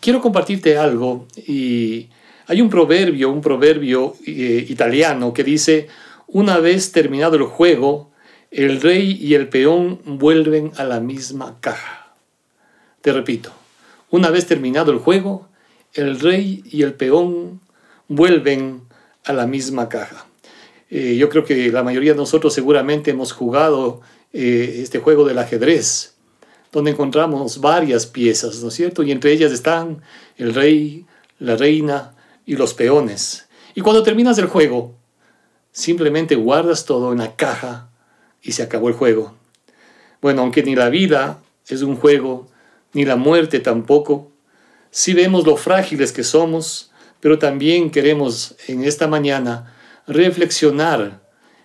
quiero compartirte algo y hay un proverbio, un proverbio eh, italiano que dice, una vez terminado el juego, el rey y el peón vuelven a la misma caja. Te repito, una vez terminado el juego, el rey y el peón vuelven a la misma caja. Eh, yo creo que la mayoría de nosotros seguramente hemos jugado eh, este juego del ajedrez, donde encontramos varias piezas, ¿no es cierto? Y entre ellas están el rey, la reina y los peones. Y cuando terminas el juego, simplemente guardas todo en la caja y se acabó el juego. Bueno, aunque ni la vida es un juego, ni la muerte tampoco, sí vemos lo frágiles que somos, pero también queremos en esta mañana reflexionar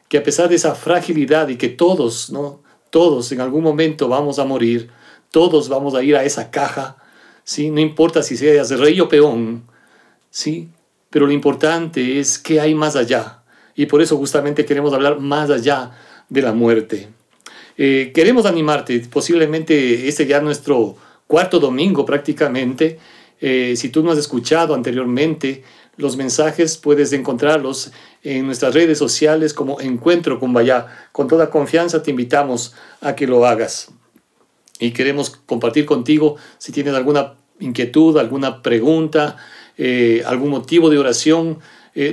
que a pesar de esa fragilidad y que todos, ¿no? Todos en algún momento vamos a morir, todos vamos a ir a esa caja, ¿sí? No importa si seas rey o peón, ¿sí? Pero lo importante es qué hay más allá. Y por eso justamente queremos hablar más allá de la muerte. Eh, queremos animarte, posiblemente este ya nuestro cuarto domingo prácticamente. Eh, si tú no has escuchado anteriormente los mensajes, puedes encontrarlos en nuestras redes sociales como Encuentro con Vaya. Con toda confianza te invitamos a que lo hagas. Y queremos compartir contigo si tienes alguna inquietud, alguna pregunta, eh, algún motivo de oración.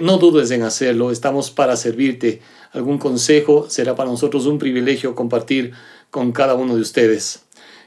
no dudes en hacerlo, estamos para servirte algún consejo, será para nosotros un privilegio compartir con cada uno de ustedes.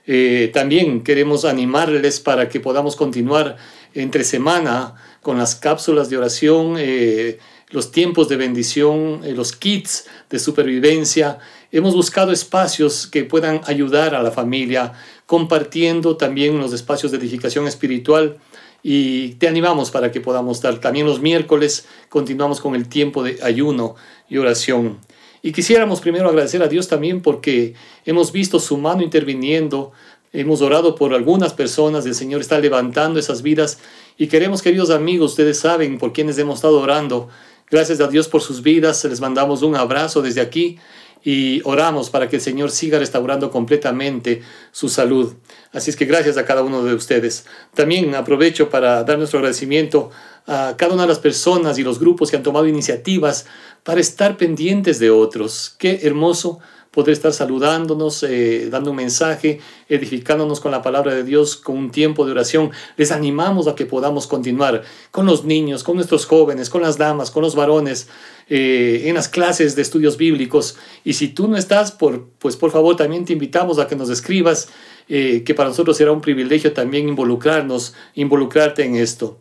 Eh, también queremos animarles para que podamos continuar entre semana con las cápsulas de oración, eh, los tiempos de bendición, eh, los kits de supervivencia. Hemos buscado espacios que puedan ayudar a la familia, compartiendo también los espacios de edificación espiritual y te animamos para que podamos estar. También los miércoles continuamos con el tiempo de ayuno y oración. Y quisiéramos primero agradecer a Dios también porque hemos visto su mano interviniendo, hemos orado por algunas personas, el Señor está levantando esas vidas y queremos, queridos amigos, ustedes saben por quienes hemos estado orando. Gracias a Dios por sus vidas, les mandamos un abrazo desde aquí y oramos para que el Señor siga restaurando completamente su salud. Así es que gracias a cada uno de ustedes. También aprovecho para dar nuestro agradecimiento a cada una de las personas y los grupos que han tomado iniciativas para estar pendientes de otros. Qué hermoso poder estar saludándonos, eh, dando un mensaje, edificándonos con la palabra de Dios, con un tiempo de oración. Les animamos a que podamos continuar con los niños, con nuestros jóvenes, con las damas, con los varones, eh, en las clases de estudios bíblicos. Y si tú no estás, pues por favor también te invitamos a que nos escribas, eh, que para nosotros será un privilegio también involucrarnos, involucrarte en esto.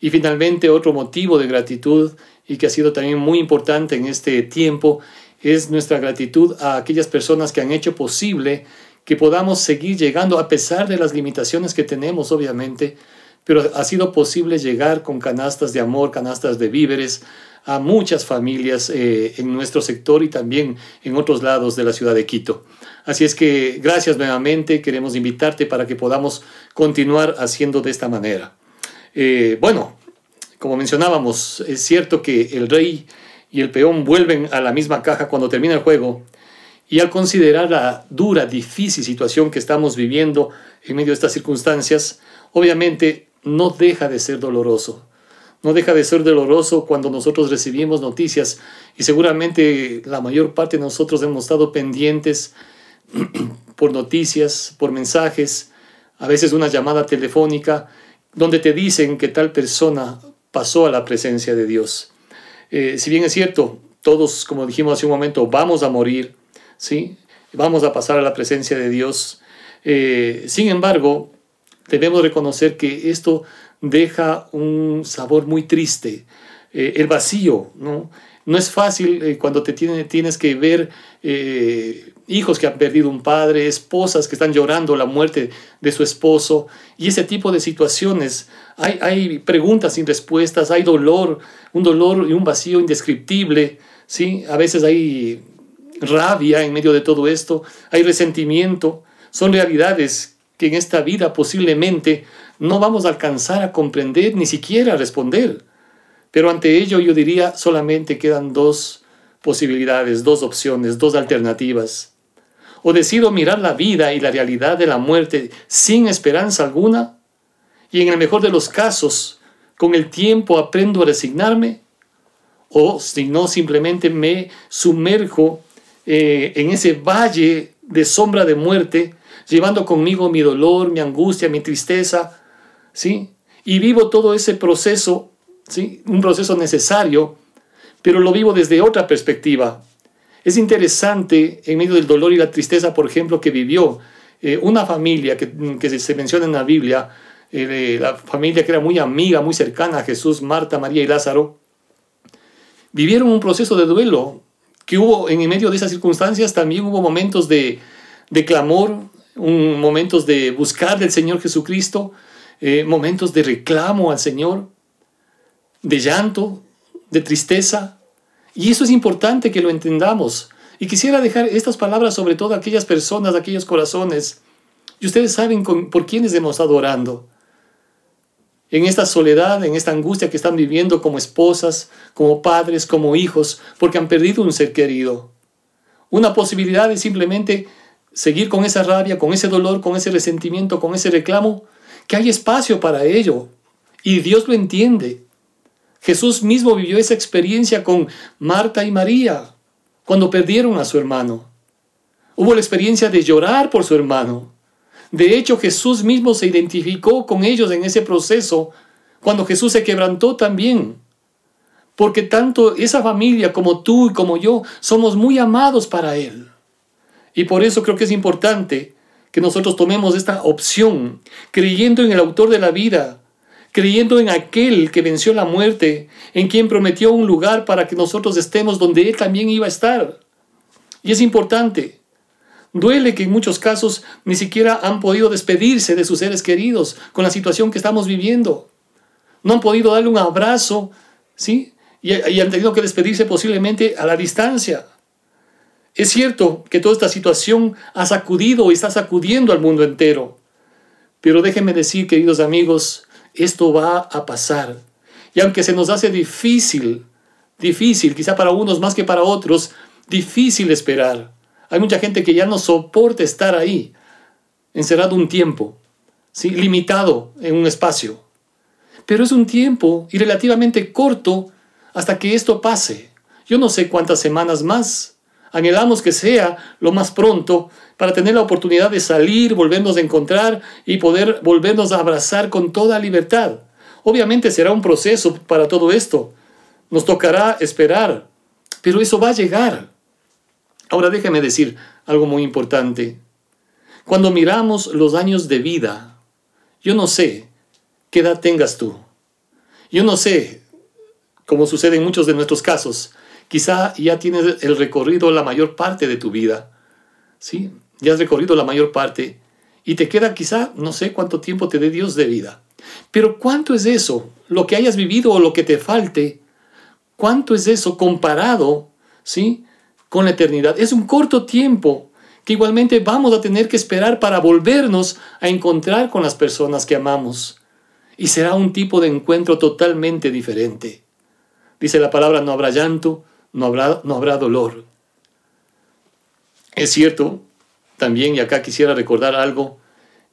Y finalmente, otro motivo de gratitud y que ha sido también muy importante en este tiempo es nuestra gratitud a aquellas personas que han hecho posible que podamos seguir llegando a pesar de las limitaciones que tenemos, obviamente, pero ha sido posible llegar con canastas de amor, canastas de víveres a muchas familias eh, en nuestro sector y también en otros lados de la ciudad de Quito. Así es que gracias nuevamente, queremos invitarte para que podamos continuar haciendo de esta manera. Eh, bueno, como mencionábamos, es cierto que el rey y el peón vuelven a la misma caja cuando termina el juego, y al considerar la dura, difícil situación que estamos viviendo en medio de estas circunstancias, obviamente no deja de ser doloroso. No deja de ser doloroso cuando nosotros recibimos noticias y seguramente la mayor parte de nosotros hemos estado pendientes por noticias, por mensajes, a veces una llamada telefónica, donde te dicen que tal persona pasó a la presencia de Dios. Eh, si bien es cierto, todos, como dijimos hace un momento, vamos a morir, ¿sí? vamos a pasar a la presencia de Dios. Eh, sin embargo, debemos reconocer que esto deja un sabor muy triste, eh, el vacío, ¿no? No es fácil cuando te tienes que ver hijos que han perdido un padre, esposas que están llorando la muerte de su esposo y ese tipo de situaciones hay, preguntas sin respuestas, hay dolor, un dolor y un vacío indescriptible, ¿sí? A veces hay rabia en medio de todo esto, hay resentimiento, son realidades que en esta vida posiblemente no vamos a alcanzar a comprender, ni siquiera a responder. Pero ante ello yo diría solamente quedan dos posibilidades, dos opciones, dos alternativas. O decido mirar la vida y la realidad de la muerte sin esperanza alguna, y en el mejor de los casos, con el tiempo aprendo a resignarme, o si no, simplemente me sumerjo eh, en ese valle de sombra de muerte, llevando conmigo mi dolor, mi angustia, mi tristeza, ¿sí? Y vivo todo ese proceso, ¿sí? Un proceso necesario, pero lo vivo desde otra perspectiva. Es interesante, en medio del dolor y la tristeza, por ejemplo, que vivió eh, una familia que, que, se menciona en la Biblia, eh, la familia que era muy amiga, muy cercana a Jesús, Marta, María y Lázaro, vivieron un proceso de duelo que hubo en medio de esas circunstancias, también hubo momentos de, de clamor, momentos de buscar del Señor Jesucristo, eh, momentos de reclamo al Señor, de llanto, de tristeza. Y eso es importante que lo entendamos. Y quisiera dejar estas palabras sobre todo a aquellas personas, a aquellos corazones. Y ustedes saben por quiénes hemos estado orando. En esta soledad, en esta angustia que están viviendo como esposas, como padres, como hijos, porque han perdido un ser querido. Una posibilidad de simplemente seguir con esa rabia, con ese dolor, con ese resentimiento, con ese reclamo, que hay espacio para ello. Y Dios lo entiende. Jesús mismo vivió esa experiencia con Marta y María cuando perdieron a su hermano. Hubo la experiencia de llorar por su hermano. De hecho, Jesús mismo se identificó con ellos en ese proceso cuando Jesús se quebrantó también. Porque tanto esa familia como tú y como yo somos muy amados para Él. Y por eso creo que es importante que nosotros tomemos esta opción, creyendo en el autor de la vida, creyendo en aquel que venció la muerte, en quien prometió un lugar para que nosotros estemos donde Él también iba a estar. Y es importante. Duele que en muchos casos ni siquiera han podido despedirse de sus seres queridos con la situación que estamos viviendo. No han podido darle un abrazo, ¿sí? Y, y han tenido que despedirse posiblemente a la distancia. Es cierto que toda esta situación ha sacudido y está sacudiendo al mundo entero. Pero déjenme decir, queridos amigos, esto va a pasar. Y aunque se nos hace difícil, difícil, quizá para unos más que para otros, difícil esperar. Hay mucha gente que ya no soporta estar ahí, encerrado un tiempo, ¿sí? limitado en un espacio. Pero es un tiempo y relativamente corto hasta que esto pase. Yo no sé cuántas semanas más Anhelamos que sea lo más pronto para tener la oportunidad de salir, volvernos a encontrar y poder volvernos a abrazar con toda libertad. Obviamente será un proceso para todo esto. Nos tocará esperar, pero eso va a llegar. Ahora déjeme decir algo muy importante. Cuando miramos los años de vida, yo no sé qué edad tengas tú. Yo no sé, como sucede en muchos de nuestros casos, Quizá ya tienes el recorrido la mayor parte de tu vida. ¿Sí? Ya has recorrido la mayor parte y te queda quizá no sé cuánto tiempo te dé Dios de vida. Pero ¿cuánto es eso? Lo que hayas vivido o lo que te falte, ¿cuánto es eso comparado, ¿sí? con la eternidad? Es un corto tiempo que igualmente vamos a tener que esperar para volvernos a encontrar con las personas que amamos. Y será un tipo de encuentro totalmente diferente. Dice la palabra, no habrá llanto, no habrá, no habrá dolor. Es cierto, también, y acá quisiera recordar algo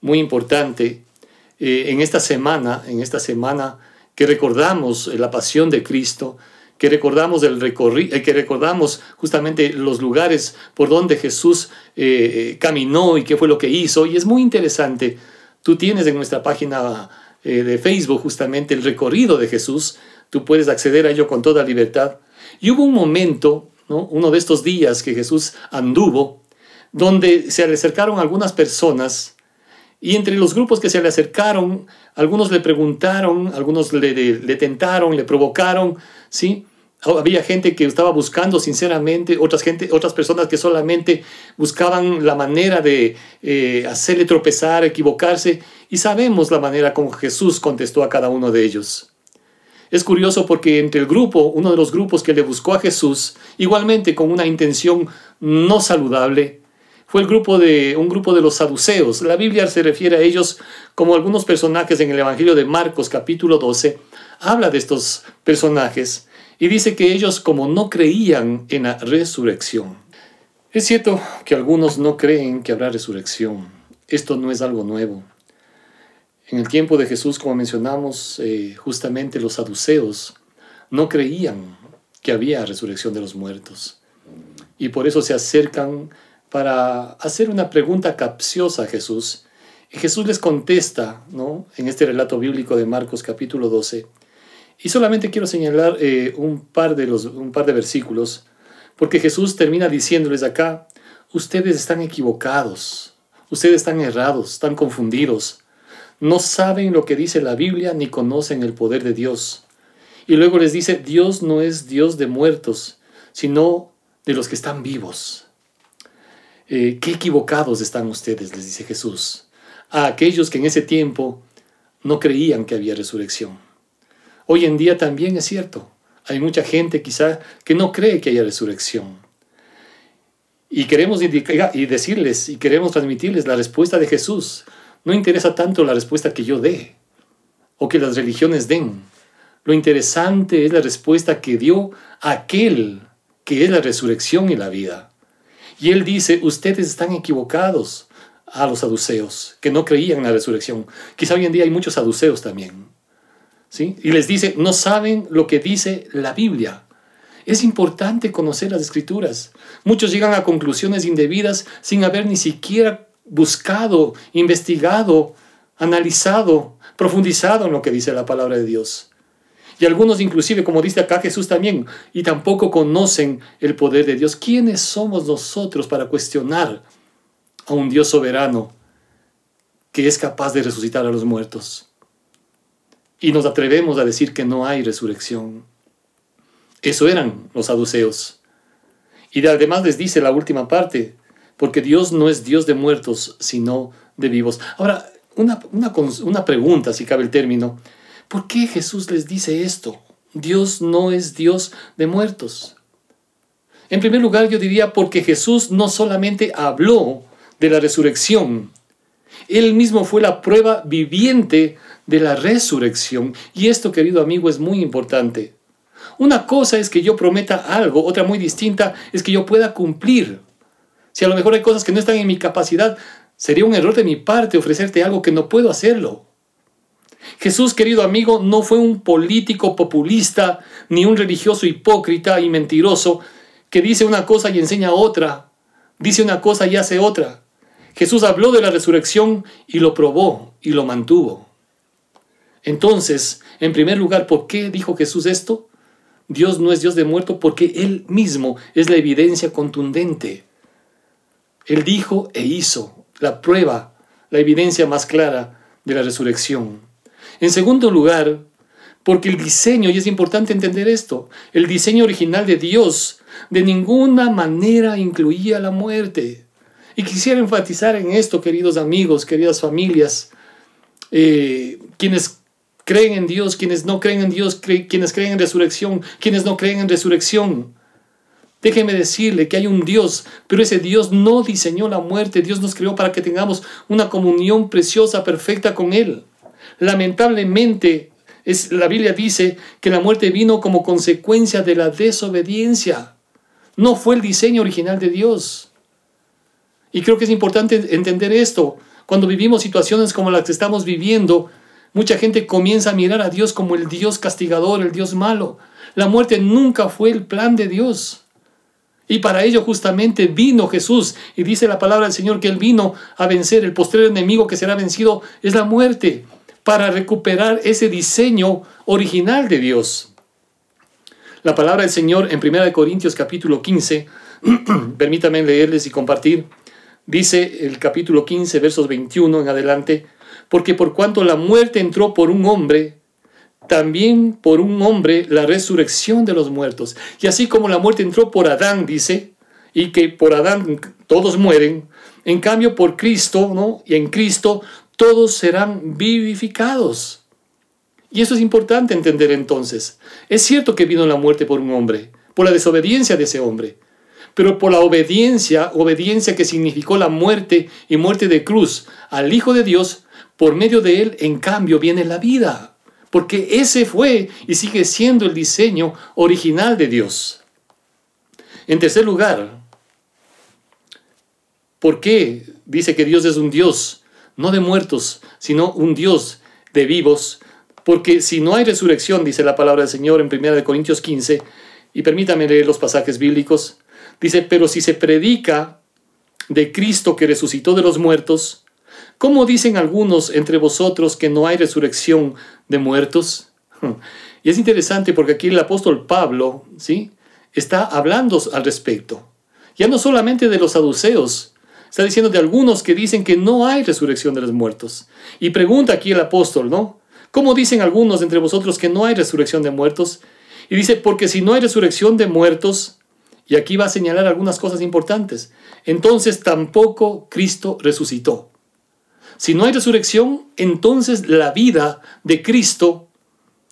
muy importante, eh, en esta semana, en esta semana que recordamos la pasión de Cristo, que recordamos el recorrido, eh, que recordamos justamente los lugares por donde Jesús eh, caminó y qué fue lo que hizo, y es muy interesante. Tú tienes en nuestra página de Facebook justamente el recorrido de Jesús, tú puedes acceder a ello con toda libertad. Y hubo un momento, uno de estos días que Jesús anduvo, donde se le acercaron algunas personas y entre los grupos que se le acercaron, algunos le preguntaron, algunos le, le, tentaron, le provocaron, ¿sí? Había gente que estaba buscando sinceramente, otras, gente, otras personas que solamente buscaban la manera de eh, hacerle tropezar, equivocarse, y sabemos la manera como Jesús contestó a cada uno de ellos. Es curioso porque entre el grupo, uno de los grupos que le buscó a Jesús, igualmente con una intención no saludable, fue el grupo de un grupo de los saduceos. La Biblia se refiere a ellos como algunos personajes en el Evangelio de Marcos capítulo 12. Habla de estos personajes y dice que ellos como no creían en la resurrección. Es cierto que algunos no creen que habrá resurrección. Esto no es algo nuevo. En el tiempo de Jesús, como mencionamos, eh, justamente los saduceos no creían que había resurrección de los muertos. Y por eso se acercan para hacer una pregunta capciosa a Jesús. Y Jesús les contesta, ¿no? En este relato bíblico de Marcos capítulo 12. Y solamente quiero señalar eh, un, par de un par de versículos, porque Jesús termina diciéndoles acá, ustedes están equivocados, ustedes están errados, están confundidos, no saben lo que dice la Biblia ni conocen el poder de Dios. Y luego les dice, Dios no es Dios de muertos, sino de los que están vivos. Eh, qué equivocados están ustedes, les dice Jesús, a aquellos que en ese tiempo no creían que había resurrección. Hoy en día también es cierto, hay mucha gente quizá que no cree que haya resurrección. Y queremos y decirles y queremos transmitirles la respuesta de Jesús. No interesa tanto la respuesta que yo dé o que las religiones den. Lo interesante es la respuesta que dio aquel que es la resurrección y la vida. Y él dice, ustedes están equivocados a los saduceos, que no creían en la resurrección. Quizá hoy en día hay muchos saduceos también. ¿sí? Y les dice, no saben lo que dice la Biblia. Es importante conocer las escrituras. Muchos llegan a conclusiones indebidas sin haber ni siquiera buscado, investigado, analizado, profundizado en lo que dice la palabra de Dios. Y algunos inclusive, como dice acá Jesús también, y tampoco conocen el poder de Dios. ¿Quiénes somos nosotros para cuestionar a un Dios soberano que es capaz de resucitar a los muertos? Y nos atrevemos a decir que no hay resurrección. Eso eran los saduceos. Y además les dice la última parte, porque Dios no es Dios de muertos, sino de vivos. Ahora, una, una, una pregunta, si cabe el término. ¿Por qué Jesús les dice esto? Dios no es Dios de muertos. En primer lugar, yo diría porque Jesús no solamente habló de la resurrección, Él mismo fue la prueba viviente de la resurrección. Y esto, querido amigo, es muy importante. Una cosa es que yo prometa algo, otra muy distinta es que yo pueda cumplir. Si a lo mejor hay cosas que no están en mi capacidad, sería un error de mi parte ofrecerte algo que no puedo hacerlo. Jesús, querido amigo, no fue un político populista ni un religioso hipócrita y mentiroso que dice una cosa y enseña otra, dice una cosa y hace otra. Jesús habló de la resurrección y lo probó y lo mantuvo. Entonces, en primer lugar, ¿por qué dijo Jesús esto? Dios no es Dios de muerto porque Él mismo es la evidencia contundente. Él dijo e hizo la prueba, la evidencia más clara de la resurrección. En segundo lugar, porque el diseño, y es importante entender esto, el diseño original de Dios de ninguna manera incluía la muerte. Y quisiera enfatizar en esto, queridos amigos, queridas familias, eh, quienes creen en Dios, quienes no creen en Dios, quienes creen en resurrección, quienes no creen en resurrección. Déjeme decirle que hay un Dios, pero ese Dios no diseñó la muerte. Dios nos creó para que tengamos una comunión preciosa, perfecta con Él. Lamentablemente, la Biblia dice que la muerte vino como consecuencia de la desobediencia. No fue el diseño original de Dios. Y creo que es importante entender esto. Cuando vivimos situaciones como las que estamos viviendo, mucha gente comienza a mirar a Dios como el Dios castigador, el Dios malo. La muerte nunca fue el plan de Dios. Y para ello justamente vino Jesús. Y dice la palabra del Señor que Él vino a vencer. El postrer enemigo que será vencido es la muerte, para recuperar ese diseño original de Dios. La palabra del Señor en 1 Corintios capítulo 15, permítanme leerles y compartir, dice el capítulo 15 versos 21 en adelante, porque por cuanto la muerte entró por un hombre, también por un hombre la resurrección de los muertos. Y así como la muerte entró por Adán, dice, y que por Adán todos mueren, en cambio por Cristo, ¿no? Y en Cristo todos serán vivificados. Y eso es importante entender entonces. Es cierto que vino la muerte por un hombre, por la desobediencia de ese hombre, pero por la obediencia, obediencia que significó la muerte y muerte de cruz al Hijo de Dios, por medio de él, en cambio, viene la vida porque ese fue y sigue siendo el diseño original de Dios. En tercer lugar, ¿por qué dice que Dios es un Dios no de muertos, sino un Dios de vivos, porque si no hay resurrección, dice la palabra del Señor en 1 Corintios 15, y permítame leer los pasajes bíblicos, dice, pero si se predica de Cristo que resucitó de los muertos, ¿cómo dicen algunos entre vosotros que no hay resurrección de muertos? Y es interesante porque aquí el apóstol Pablo, ¿sí? Está hablando al respecto. Ya no solamente de los saduceos, está diciendo de algunos que dicen que no hay resurrección de los muertos. Y pregunta aquí el apóstol, ¿no? ¿Cómo dicen algunos entre vosotros que no hay resurrección de muertos? Y dice, porque si no hay resurrección de muertos, y aquí va a señalar algunas cosas importantes, entonces tampoco Cristo resucitó. Si no hay resurrección, entonces la vida de Cristo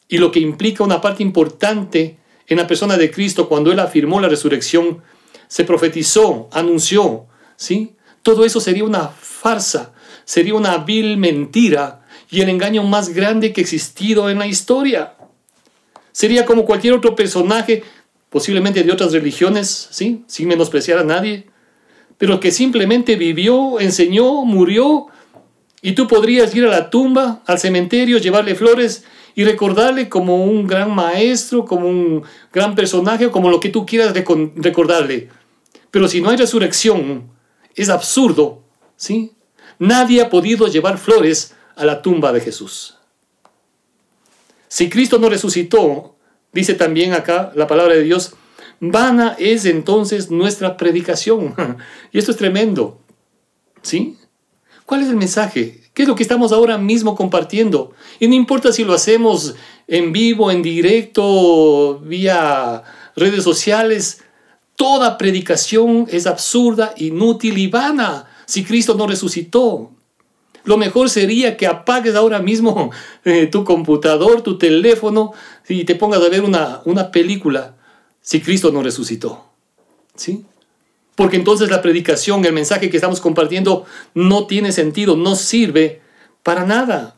y lo que implica una parte importante en la persona de Cristo cuando Él afirmó la resurrección, se profetizó, anunció, ¿sí? Todo eso sería una farsa, sería una vil mentira y el engaño más grande que ha existido en la historia. Sería como cualquier otro personaje, posiblemente de otras religiones, ¿sí? sin menospreciar a nadie, pero que simplemente vivió, enseñó, murió, y tú podrías ir a la tumba, al cementerio, llevarle flores y recordarle como un gran maestro, como un gran personaje, como lo que tú quieras recordarle. Pero si no hay resurrección, es absurdo, ¿sí? Nadie ha podido llevar flores a la tumba de Jesús. Si Cristo no resucitó, dice también acá la palabra de Dios, vana es entonces nuestra predicación. y esto es tremendo. ¿Sí? ¿Cuál es el mensaje? ¿Qué es lo que estamos ahora mismo compartiendo? Y no importa si lo hacemos en vivo, en directo, vía redes sociales, toda predicación es absurda, inútil y vana si Cristo no resucitó. Lo mejor sería que apagues ahora mismo eh, tu computador, tu teléfono y te pongas a ver una, una película si Cristo no resucitó. ¿Sí? Porque entonces la predicación, el mensaje que estamos compartiendo no tiene sentido, no sirve para nada.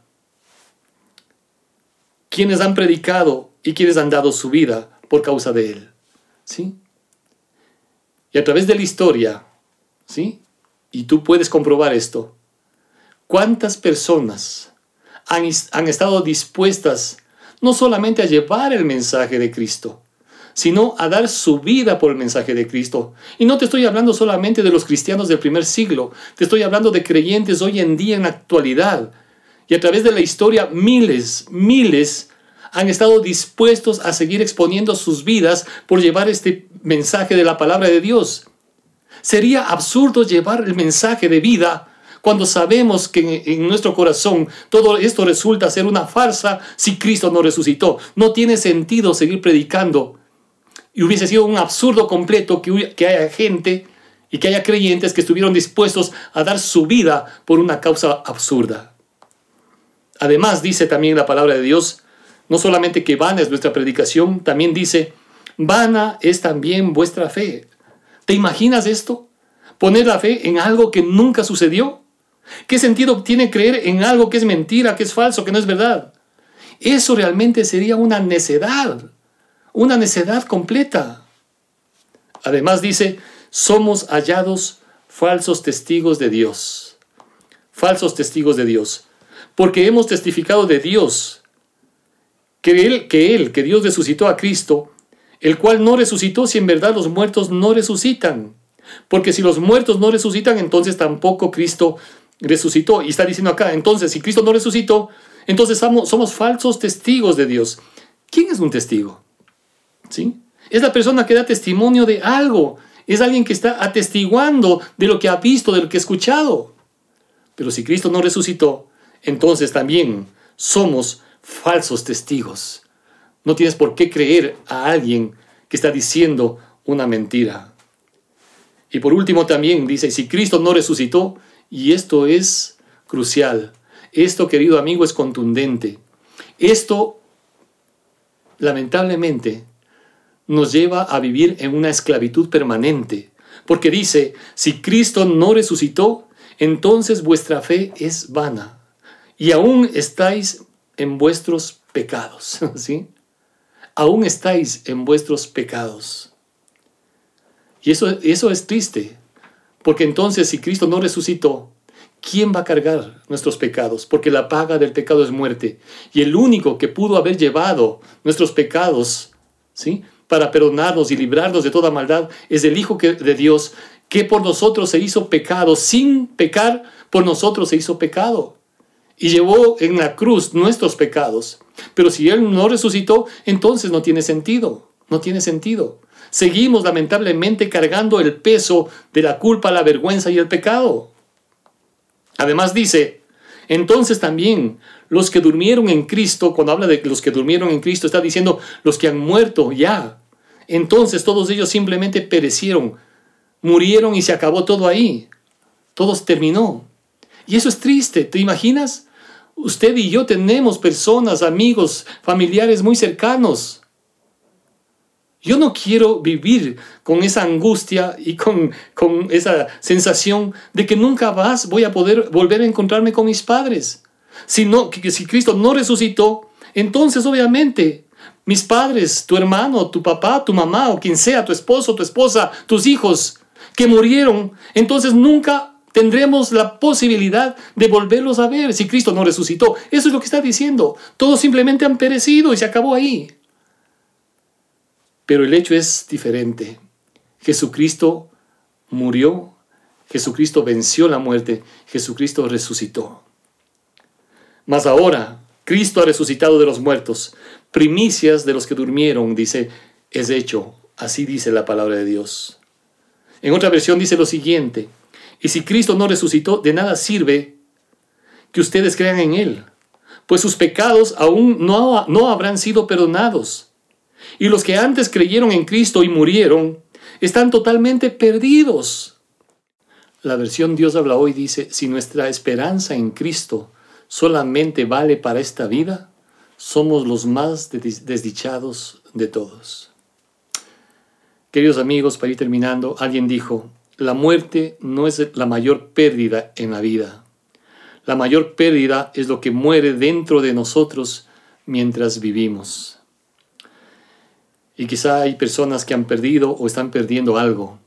Quienes han predicado y quienes han dado su vida por causa de él. ¿Sí? Y a través de la historia, ¿sí? Y tú puedes comprobar esto ¿Cuántas personas han, estado dispuestas no solamente a llevar el mensaje de Cristo, sino a dar su vida por el mensaje de Cristo. Y no te estoy hablando solamente de los cristianos del primer siglo, te estoy hablando de creyentes hoy en día en la actualidad. Y a través de la historia, miles, miles han estado dispuestos a seguir exponiendo sus vidas por llevar este mensaje de la palabra de Dios. Sería absurdo llevar el mensaje de vida cuando sabemos que en nuestro corazón todo esto resulta ser una farsa si Cristo no resucitó. No tiene sentido seguir predicando. Y hubiese sido un absurdo completo que, haya gente y que haya creyentes que estuvieron dispuestos a dar su vida por una causa absurda. Además dice también la palabra de Dios, no solamente que vana es nuestra predicación, también dice, vana es también vuestra fe. ¿Te imaginas esto? Poner la fe en algo que nunca sucedió. ¿Qué sentido tiene creer en algo que es mentira, que es falso, que no es verdad? Eso realmente sería una necedad, una necedad completa. Además dice, somos hallados falsos testigos de Dios. Falsos testigos de Dios. Porque hemos testificado de Dios, que Él, que Él, que Dios resucitó a Cristo, el cual no resucitó si en verdad los muertos no resucitan. Porque si los muertos no resucitan, entonces tampoco Cristo resucitó. Y está diciendo acá, entonces, si Cristo no resucitó, entonces somos, somos falsos testigos de Dios. ¿Quién es un testigo? Es la persona que da testimonio de algo. Es alguien que está atestiguando de lo que ha visto, de lo que ha escuchado. Pero si Cristo no resucitó, entonces también somos falsos testigos. No tienes por qué creer a alguien que está diciendo una mentira. Y por último también dice, si Cristo no resucitó, y esto es crucial. Esto, querido amigo, es contundente. Esto, lamentablemente, nos lleva a vivir en una esclavitud permanente. Porque dice, si Cristo no resucitó, entonces vuestra fe es vana. Y aún estáis en vuestros pecados. ¿Sí? Aún estáis en vuestros pecados. Y eso, eso es triste. Porque entonces si Cristo no resucitó, ¿quién va a cargar nuestros pecados? Porque la paga del pecado es muerte. Y el único que pudo haber llevado nuestros pecados, ¿sí? Para perdonarnos y librarnos de toda maldad es el Hijo de Dios, que por nosotros se hizo pecado, sin pecar, por nosotros se hizo pecado. Y llevó en la cruz nuestros pecados. Pero si Él no resucitó, entonces no tiene sentido. No tiene sentido. Seguimos lamentablemente cargando el peso de la culpa, la vergüenza y el pecado. Además dice, entonces también los que durmieron en Cristo, cuando habla de los que durmieron en Cristo, está diciendo los que han muerto ya. Entonces todos ellos simplemente perecieron, murieron y se acabó todo ahí. Todo terminó. Y eso es triste, ¿te imaginas? Usted y yo tenemos personas, amigos, familiares muy cercanos yo no quiero vivir con esa angustia y con, con esa sensación de que nunca más voy a poder volver a encontrarme con mis padres. Si, no, que, si Cristo no resucitó, entonces obviamente mis padres, tu hermano, tu papá, tu mamá o quien sea, tu esposo, tu esposa, tus hijos que murieron, entonces nunca tendremos la posibilidad de volverlos a ver si Cristo no resucitó. Eso es lo que está diciendo. Todos simplemente han perecido y se acabó ahí. Pero el hecho es diferente. Jesucristo murió, Jesucristo venció la muerte, Jesucristo resucitó. Mas ahora, Cristo ha resucitado de los muertos, primicias de los que durmieron, dice, es hecho. Así dice la palabra de Dios. En otra versión dice lo siguiente, y si Cristo no resucitó, de nada sirve que ustedes crean en Él, pues sus pecados aún no, no habrán sido perdonados y los que antes creyeron en Cristo y murieron están totalmente perdidos. La versión Dios habla hoy dice, si nuestra esperanza en Cristo solamente vale para esta vida, somos los más desdichados de todos. Queridos amigos, para ir terminando, alguien dijo, la muerte no es la mayor pérdida en la vida. La mayor pérdida es lo que muere dentro de nosotros mientras vivimos. Y quizá hay personas que han perdido o están perdiendo algo.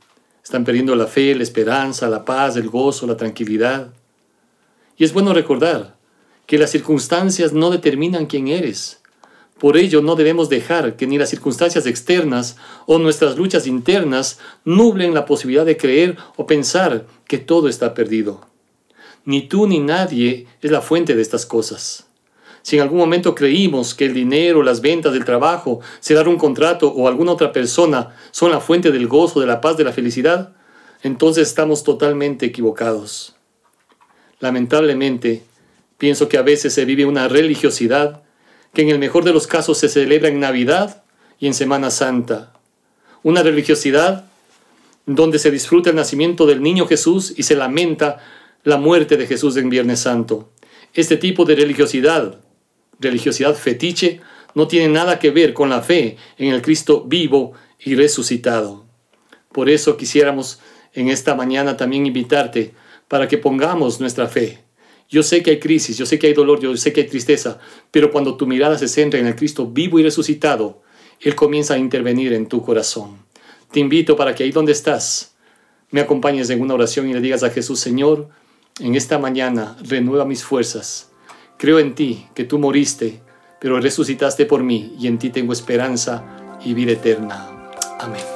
Están perdiendo la fe, la esperanza, la paz, el gozo, la tranquilidad. Y es bueno recordar que las circunstancias no determinan quién eres. Por ello no debemos dejar que ni las circunstancias externas o nuestras luchas internas nublen la posibilidad de creer o pensar que todo está perdido. Ni tú ni nadie es la fuente de estas cosas. Si en algún momento creímos que el dinero, las ventas, el trabajo, cerrar un contrato o alguna otra persona son la fuente del gozo, de la paz, de la felicidad, entonces estamos totalmente equivocados. Lamentablemente, pienso que a veces se vive una religiosidad que en el mejor de los casos se celebra en Navidad y en Semana Santa. Una religiosidad donde se disfruta el nacimiento del niño Jesús y se lamenta la muerte de Jesús en Viernes Santo. Este tipo de religiosidad religiosidad fetiche no tiene nada que ver con la fe en el Cristo vivo y resucitado. Por eso quisiéramos en esta mañana también invitarte para que pongamos nuestra fe. Yo sé que hay crisis, yo sé que hay dolor, yo sé que hay tristeza, pero cuando tu mirada se centra en el Cristo vivo y resucitado, Él comienza a intervenir en tu corazón. Te invito para que ahí donde estás, me acompañes en una oración y le digas a Jesús, Señor, en esta mañana renueva mis fuerzas Creo en ti, que tú moriste, pero resucitaste por mí, y en ti tengo esperanza y vida eterna. Amén.